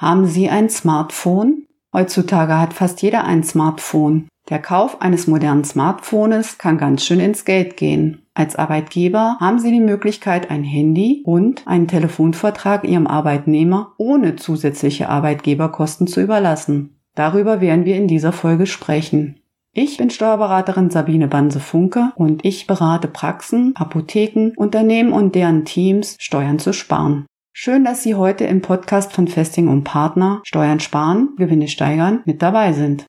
Haben Sie ein Smartphone? Heutzutage hat fast jeder ein Smartphone. Der Kauf eines modernen Smartphones kann ganz schön ins Geld gehen. Als Arbeitgeber haben Sie die Möglichkeit, ein Handy und einen Telefonvertrag Ihrem Arbeitnehmer ohne zusätzliche Arbeitgeberkosten zu überlassen. Darüber werden wir in dieser Folge sprechen. Ich bin Steuerberaterin Sabine Banse-Funke und ich berate Praxen, Apotheken, Unternehmen und deren Teams, Steuern zu sparen. Schön, dass Sie heute im Podcast von Festing und Partner Steuern sparen, Gewinne steigern mit dabei sind.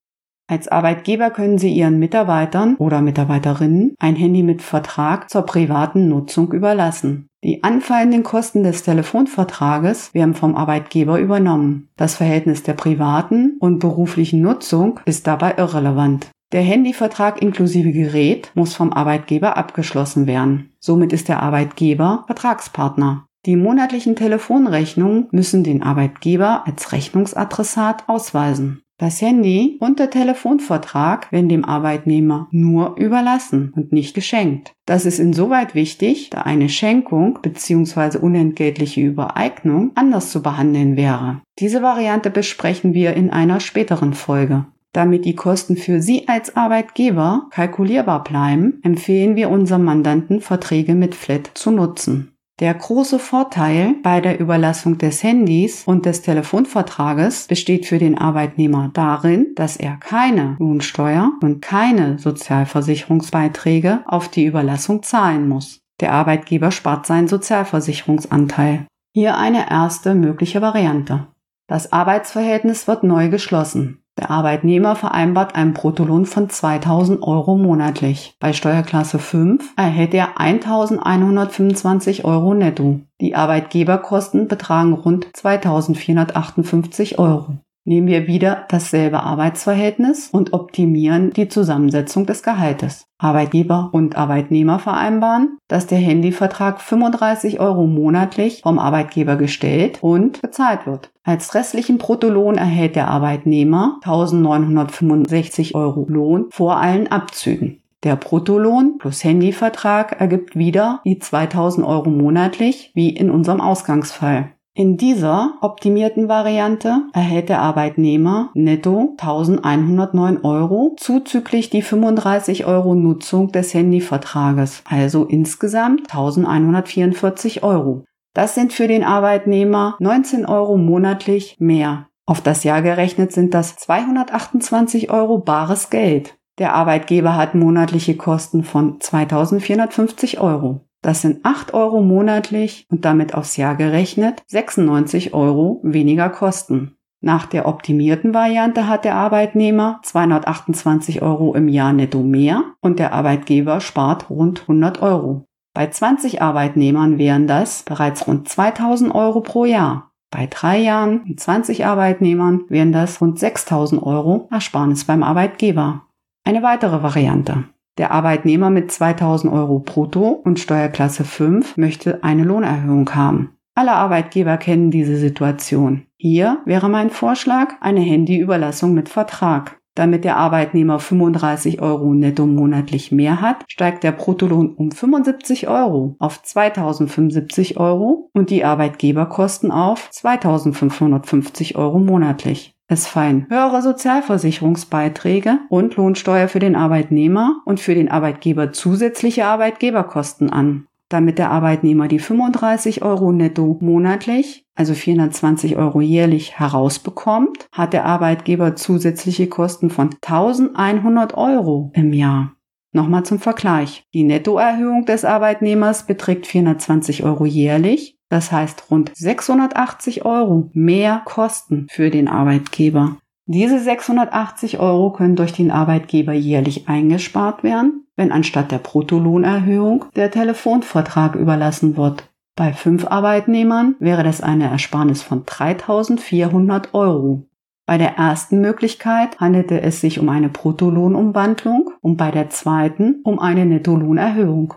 Als Arbeitgeber können Sie Ihren Mitarbeitern oder Mitarbeiterinnen ein Handy mit Vertrag zur privaten Nutzung überlassen. Die anfallenden Kosten des Telefonvertrages werden vom Arbeitgeber übernommen. Das Verhältnis der privaten und beruflichen Nutzung ist dabei irrelevant. Der Handyvertrag inklusive Gerät muss vom Arbeitgeber abgeschlossen werden. Somit ist der Arbeitgeber Vertragspartner. Die monatlichen Telefonrechnungen müssen den Arbeitgeber als Rechnungsadressat ausweisen. Das Handy und der Telefonvertrag werden dem Arbeitnehmer nur überlassen und nicht geschenkt. Das ist insoweit wichtig, da eine Schenkung bzw. unentgeltliche Übereignung anders zu behandeln wäre. Diese Variante besprechen wir in einer späteren Folge. Damit die Kosten für Sie als Arbeitgeber kalkulierbar bleiben, empfehlen wir unserem Mandanten Verträge mit Flat zu nutzen. Der große Vorteil bei der Überlassung des Handys und des Telefonvertrages besteht für den Arbeitnehmer darin, dass er keine Lohnsteuer und keine Sozialversicherungsbeiträge auf die Überlassung zahlen muss. Der Arbeitgeber spart seinen Sozialversicherungsanteil. Hier eine erste mögliche Variante. Das Arbeitsverhältnis wird neu geschlossen. Der Arbeitnehmer vereinbart einen Bruttolohn von 2000 Euro monatlich. Bei Steuerklasse 5 erhält er 1125 Euro netto. Die Arbeitgeberkosten betragen rund 2458 Euro. Nehmen wir wieder dasselbe Arbeitsverhältnis und optimieren die Zusammensetzung des Gehaltes. Arbeitgeber und Arbeitnehmer vereinbaren, dass der Handyvertrag 35 Euro monatlich vom Arbeitgeber gestellt und bezahlt wird. Als restlichen Bruttolohn erhält der Arbeitnehmer 1965 Euro Lohn vor allen Abzügen. Der Bruttolohn plus Handyvertrag ergibt wieder die 2000 Euro monatlich, wie in unserem Ausgangsfall. In dieser optimierten Variante erhält der Arbeitnehmer netto 1109 Euro zuzüglich die 35 Euro Nutzung des Handyvertrages, also insgesamt 1144 Euro. Das sind für den Arbeitnehmer 19 Euro monatlich mehr. Auf das Jahr gerechnet sind das 228 Euro bares Geld. Der Arbeitgeber hat monatliche Kosten von 2450 Euro. Das sind 8 Euro monatlich und damit aufs Jahr gerechnet 96 Euro weniger Kosten. Nach der optimierten Variante hat der Arbeitnehmer 228 Euro im Jahr netto mehr und der Arbeitgeber spart rund 100 Euro. Bei 20 Arbeitnehmern wären das bereits rund 2000 Euro pro Jahr. Bei drei Jahren und 20 Arbeitnehmern wären das rund 6000 Euro Ersparnis beim Arbeitgeber. Eine weitere Variante. Der Arbeitnehmer mit 2000 Euro brutto und Steuerklasse 5 möchte eine Lohnerhöhung haben. Alle Arbeitgeber kennen diese Situation. Hier wäre mein Vorschlag eine Handyüberlassung mit Vertrag. Damit der Arbeitnehmer 35 Euro netto monatlich mehr hat, steigt der Bruttolohn um 75 Euro auf 2075 Euro und die Arbeitgeberkosten auf 2550 Euro monatlich. Es fallen höhere Sozialversicherungsbeiträge und Lohnsteuer für den Arbeitnehmer und für den Arbeitgeber zusätzliche Arbeitgeberkosten an. Damit der Arbeitnehmer die 35 Euro netto monatlich, also 420 Euro jährlich herausbekommt, hat der Arbeitgeber zusätzliche Kosten von 1100 Euro im Jahr. Nochmal zum Vergleich. Die Nettoerhöhung des Arbeitnehmers beträgt 420 Euro jährlich das heißt rund 680 Euro mehr Kosten für den Arbeitgeber. Diese 680 Euro können durch den Arbeitgeber jährlich eingespart werden, wenn anstatt der Bruttolohnerhöhung der Telefonvertrag überlassen wird. Bei fünf Arbeitnehmern wäre das eine Ersparnis von 3400 Euro. Bei der ersten Möglichkeit handelte es sich um eine Bruttolohnumwandlung und bei der zweiten um eine Nettolohnerhöhung.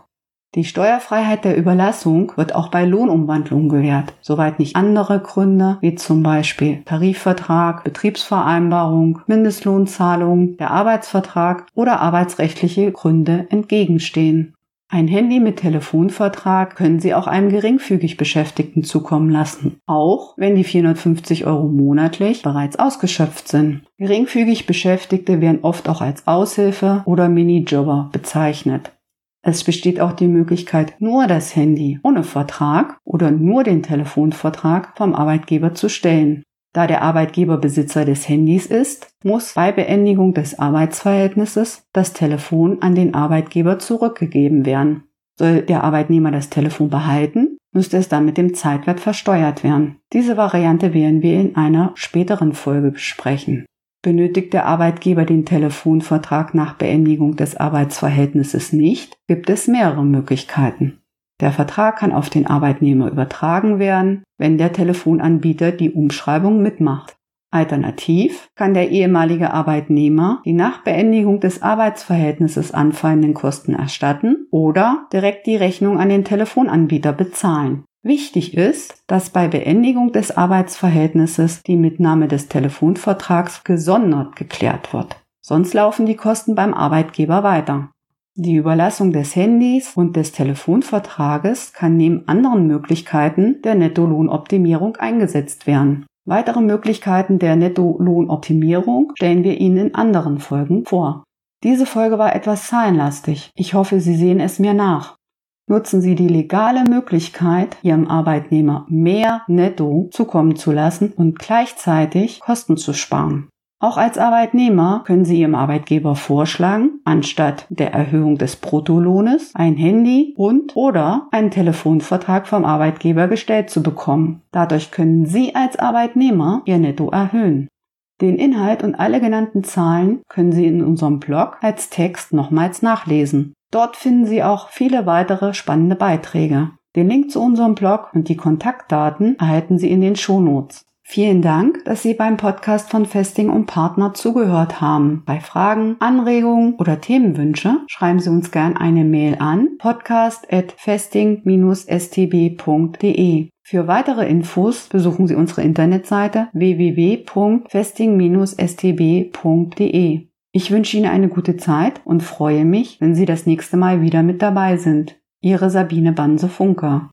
Die Steuerfreiheit der Überlassung wird auch bei Lohnumwandlungen gewährt, soweit nicht andere Gründe wie zum Beispiel Tarifvertrag, Betriebsvereinbarung, Mindestlohnzahlung, der Arbeitsvertrag oder arbeitsrechtliche Gründe entgegenstehen. Ein Handy mit Telefonvertrag können Sie auch einem geringfügig Beschäftigten zukommen lassen, auch wenn die 450 Euro monatlich bereits ausgeschöpft sind. Geringfügig Beschäftigte werden oft auch als Aushilfe oder Minijobber bezeichnet. Es besteht auch die Möglichkeit, nur das Handy ohne Vertrag oder nur den Telefonvertrag vom Arbeitgeber zu stellen. Da der Arbeitgeber Besitzer des Handys ist, muss bei Beendigung des Arbeitsverhältnisses das Telefon an den Arbeitgeber zurückgegeben werden. Soll der Arbeitnehmer das Telefon behalten, müsste es dann mit dem Zeitwert versteuert werden. Diese Variante werden wir in einer späteren Folge besprechen. Benötigt der Arbeitgeber den Telefonvertrag nach Beendigung des Arbeitsverhältnisses nicht, gibt es mehrere Möglichkeiten. Der Vertrag kann auf den Arbeitnehmer übertragen werden, wenn der Telefonanbieter die Umschreibung mitmacht. Alternativ kann der ehemalige Arbeitnehmer die nach Beendigung des Arbeitsverhältnisses anfallenden Kosten erstatten oder direkt die Rechnung an den Telefonanbieter bezahlen. Wichtig ist, dass bei Beendigung des Arbeitsverhältnisses die Mitnahme des Telefonvertrags gesondert geklärt wird. Sonst laufen die Kosten beim Arbeitgeber weiter. Die Überlassung des Handys und des Telefonvertrages kann neben anderen Möglichkeiten der Nettolohnoptimierung eingesetzt werden. Weitere Möglichkeiten der Nettolohnoptimierung stellen wir Ihnen in anderen Folgen vor. Diese Folge war etwas zahlenlastig. Ich hoffe, Sie sehen es mir nach. Nutzen Sie die legale Möglichkeit, Ihrem Arbeitnehmer mehr Netto zukommen zu lassen und gleichzeitig Kosten zu sparen. Auch als Arbeitnehmer können Sie Ihrem Arbeitgeber vorschlagen, anstatt der Erhöhung des Bruttolohnes ein Handy und oder einen Telefonvertrag vom Arbeitgeber gestellt zu bekommen. Dadurch können Sie als Arbeitnehmer Ihr Netto erhöhen. Den Inhalt und alle genannten Zahlen können Sie in unserem Blog als Text nochmals nachlesen. Dort finden Sie auch viele weitere spannende Beiträge. Den Link zu unserem Blog und die Kontaktdaten erhalten Sie in den Shownotes. Vielen Dank, dass Sie beim Podcast von Festing und Partner zugehört haben. Bei Fragen, Anregungen oder Themenwünsche schreiben Sie uns gern eine Mail an podcast@festing-stb.de. Für weitere Infos besuchen Sie unsere Internetseite www.festing-stb.de. Ich wünsche Ihnen eine gute Zeit und freue mich, wenn Sie das nächste Mal wieder mit dabei sind. Ihre Sabine Banse-Funker.